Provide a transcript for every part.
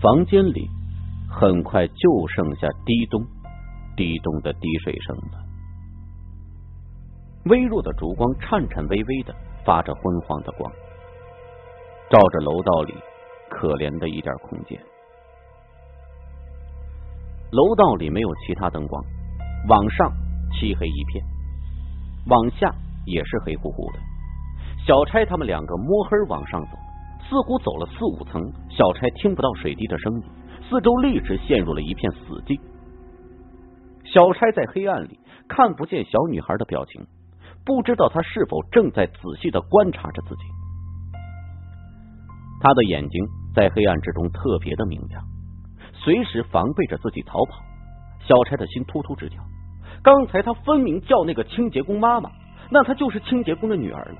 房间里很快就剩下滴咚滴咚的滴水声了。微弱的烛光颤颤巍巍的发着昏黄的光，照着楼道里可怜的一点空间。楼道里没有其他灯光，往上漆黑一片，往下也是黑乎乎的。小差他们两个摸黑往上走，似乎走了四五层，小差听不到水滴的声音，四周立时陷入了一片死寂。小差在黑暗里看不见小女孩的表情，不知道她是否正在仔细的观察着自己。他的眼睛在黑暗之中特别的明亮。随时防备着自己逃跑，小差的心突突直跳。刚才他分明叫那个清洁工妈妈，那她就是清洁工的女儿了。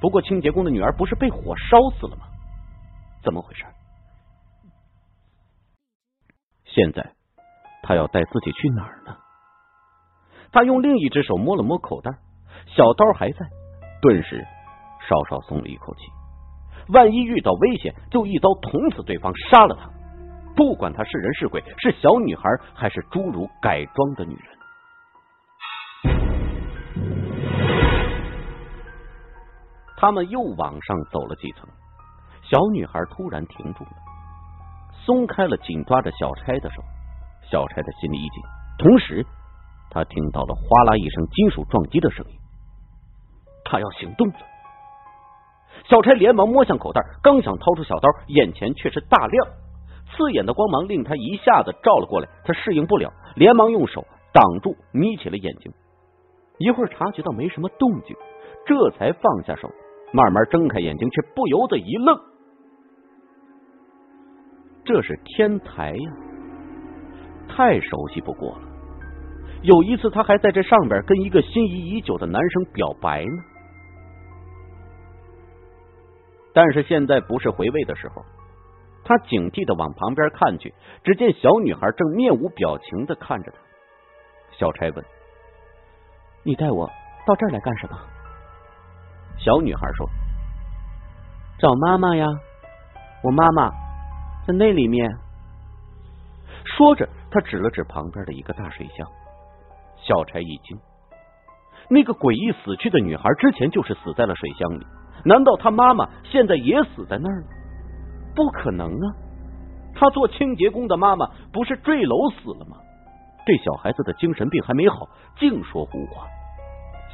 不过清洁工的女儿不是被火烧死了吗？怎么回事？现在他要带自己去哪儿呢？他用另一只手摸了摸口袋，小刀还在，顿时稍稍松了一口气。万一遇到危险，就一刀捅死对方，杀了他。不管他是人是鬼，是小女孩还是侏儒改装的女人，他们又往上走了几层，小女孩突然停住了，松开了紧抓着小钗的手。小钗的心里一紧，同时他听到了哗啦一声金属撞击的声音，他要行动了。小钗连忙摸向口袋，刚想掏出小刀，眼前却是大亮。刺眼的光芒令他一下子照了过来，他适应不了，连忙用手挡住，眯起了眼睛。一会儿察觉到没什么动静，这才放下手，慢慢睁开眼睛，却不由得一愣。这是天台呀，太熟悉不过了。有一次，他还在这上边跟一个心仪已久的男生表白呢。但是现在不是回味的时候。他警惕的往旁边看去，只见小女孩正面无表情的看着他。小差问：“你带我到这儿来干什么？”小女孩说：“找妈妈呀，我妈妈在那里面。”说着，他指了指旁边的一个大水箱。小差一惊，那个诡异死去的女孩之前就是死在了水箱里，难道她妈妈现在也死在那儿了？不可能啊！她做清洁工的妈妈不是坠楼死了吗？这小孩子的精神病还没好，净说胡话。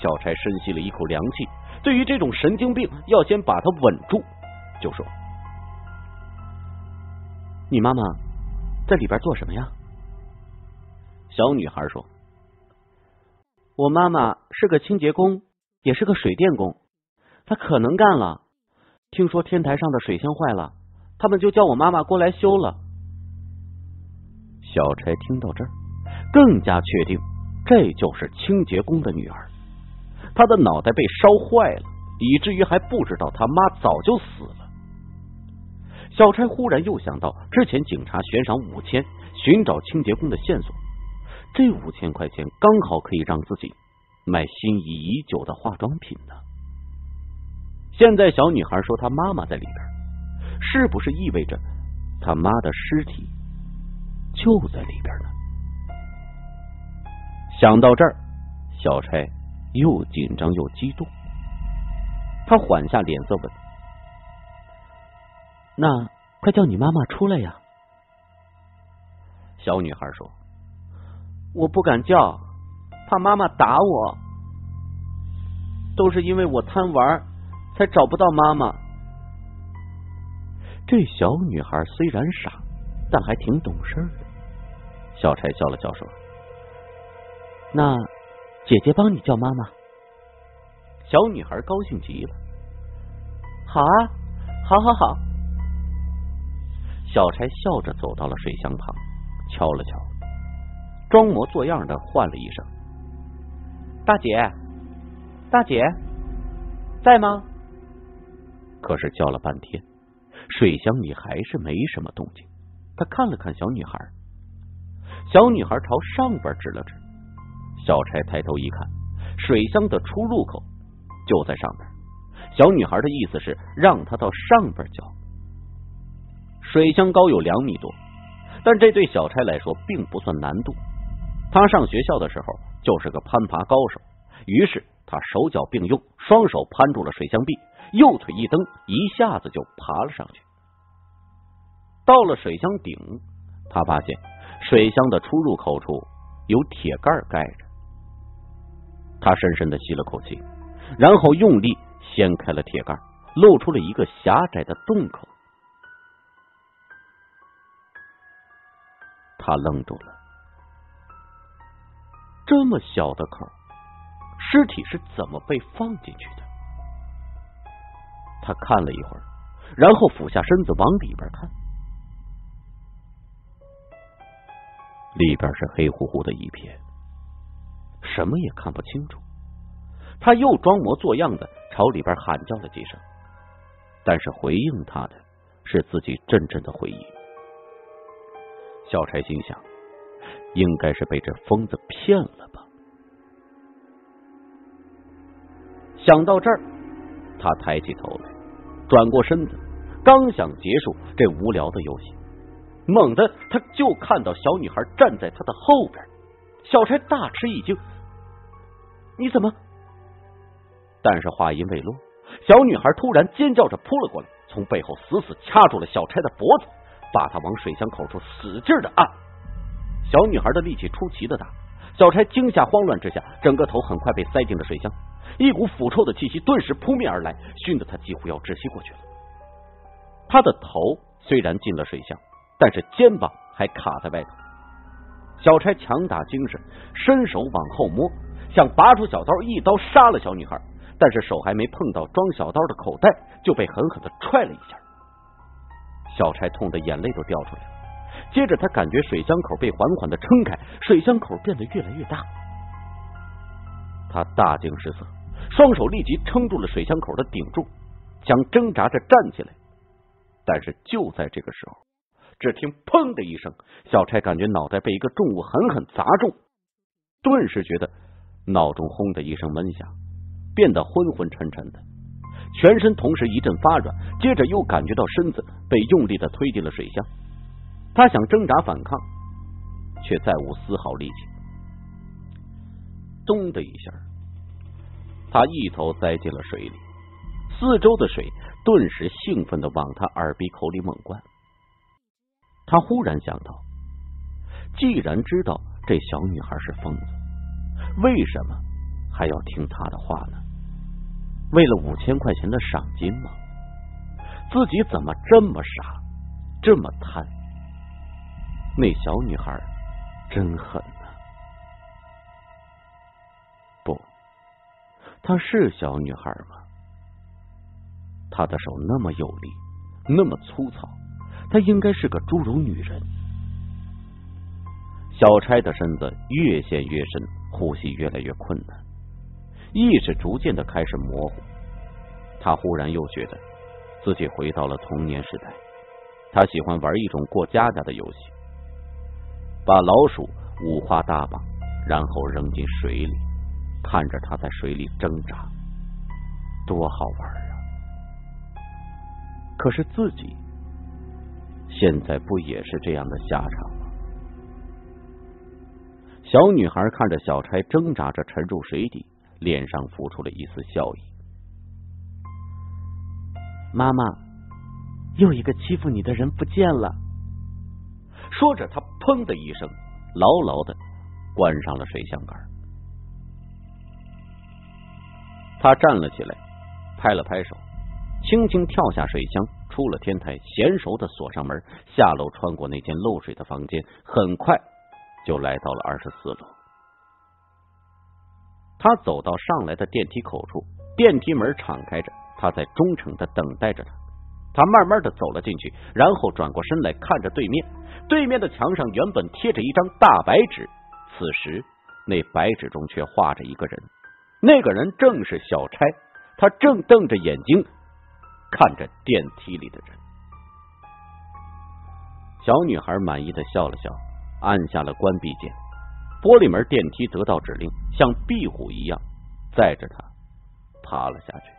小差深吸了一口凉气，对于这种神经病，要先把他稳住。就说：“你妈妈在里边做什么呀？”小女孩说：“我妈妈是个清洁工，也是个水电工。她可能干了。听说天台上的水箱坏了。”他们就叫我妈妈过来修了。小柴听到这儿，更加确定这就是清洁工的女儿。他的脑袋被烧坏了，以至于还不知道他妈早就死了。小差忽然又想到，之前警察悬赏五千寻找清洁工的线索，这五千块钱刚好可以让自己买心仪已久的化妆品呢。现在小女孩说她妈妈在里边。是不是意味着他妈的尸体就在里边呢？想到这儿，小差又紧张又激动。他缓下脸色问：“那快叫你妈妈出来呀！”小女孩说：“我不敢叫，怕妈妈打我。都是因为我贪玩，才找不到妈妈。”这小女孩虽然傻，但还挺懂事的。小柴笑了笑说：“那姐姐帮你叫妈妈。”小女孩高兴极了：“好啊，好好好。”小柴笑着走到了水箱旁，敲了敲，装模作样的唤了一声：“大姐，大姐，在吗？”可是叫了半天。水箱里还是没什么动静。他看了看小女孩，小女孩朝上边指了指。小差抬头一看，水箱的出入口就在上边。小女孩的意思是让他到上边叫。水箱高有两米多，但这对小差来说并不算难度。他上学校的时候就是个攀爬高手，于是他手脚并用，双手攀住了水箱壁，右腿一蹬，一下子就爬了上去。到了水箱顶，他发现水箱的出入口处有铁盖盖着。他深深的吸了口气，然后用力掀开了铁盖，露出了一个狭窄的洞口。他愣住了，这么小的口，尸体是怎么被放进去的？他看了一会儿，然后俯下身子往里边看。里边是黑乎乎的一片，什么也看不清楚。他又装模作样的朝里边喊叫了几声，但是回应他的是自己阵阵的回忆。小柴心想，应该是被这疯子骗了吧。想到这儿，他抬起头来，转过身子，刚想结束这无聊的游戏。猛地，他就看到小女孩站在他的后边。小柴大吃一惊：“你怎么？”但是话音未落，小女孩突然尖叫着扑了过来，从背后死死掐住了小柴的脖子，把他往水箱口处使劲的按。小女孩的力气出奇的大，小柴惊吓慌乱之下，整个头很快被塞进了水箱，一股腐臭的气息顿时扑面而来，熏得他几乎要窒息过去了。他的头虽然进了水箱。但是肩膀还卡在外头，小差强打精神，伸手往后摸，想拔出小刀一刀杀了小女孩，但是手还没碰到装小刀的口袋，就被狠狠的踹了一下。小差痛的眼泪都掉出来了，接着他感觉水箱口被缓缓的撑开，水箱口变得越来越大，他大惊失色，双手立即撑住了水箱口的顶柱，想挣扎着站起来，但是就在这个时候。只听“砰”的一声，小差感觉脑袋被一个重物狠狠砸中，顿时觉得脑中轰的一声闷响，变得昏昏沉沉的，全身同时一阵发软，接着又感觉到身子被用力的推进了水箱。他想挣扎反抗，却再无丝毫力气。咚的一下，他一头栽进了水里，四周的水顿时兴奋的往他耳鼻口里猛灌。他忽然想到，既然知道这小女孩是疯子，为什么还要听他的话呢？为了五千块钱的赏金吗？自己怎么这么傻，这么贪？那小女孩真狠呐！不，她是小女孩吗？她的手那么有力，那么粗糙。她应该是个侏儒女人。小钗的身子越陷越深，呼吸越来越困难，意识逐渐的开始模糊。他忽然又觉得自己回到了童年时代。他喜欢玩一种过家家的游戏，把老鼠五花大绑，然后扔进水里，看着它在水里挣扎，多好玩啊！可是自己。现在不也是这样的下场？小女孩看着小钗挣扎着沉入水底，脸上浮出了一丝笑意。妈妈，又一个欺负你的人不见了。说着，他砰的一声，牢牢的关上了水箱盖。他站了起来，拍了拍手，轻轻跳下水箱。出了天台，娴熟的锁上门，下楼穿过那间漏水的房间，很快就来到了二十四楼。他走到上来的电梯口处，电梯门敞开着，他在忠诚的等待着他。他慢慢的走了进去，然后转过身来看着对面，对面的墙上原本贴着一张大白纸，此时那白纸中却画着一个人，那个人正是小差，他正瞪着眼睛。看着电梯里的人，小女孩满意的笑了笑，按下了关闭键。玻璃门电梯得到指令，像壁虎一样载着他爬了下去。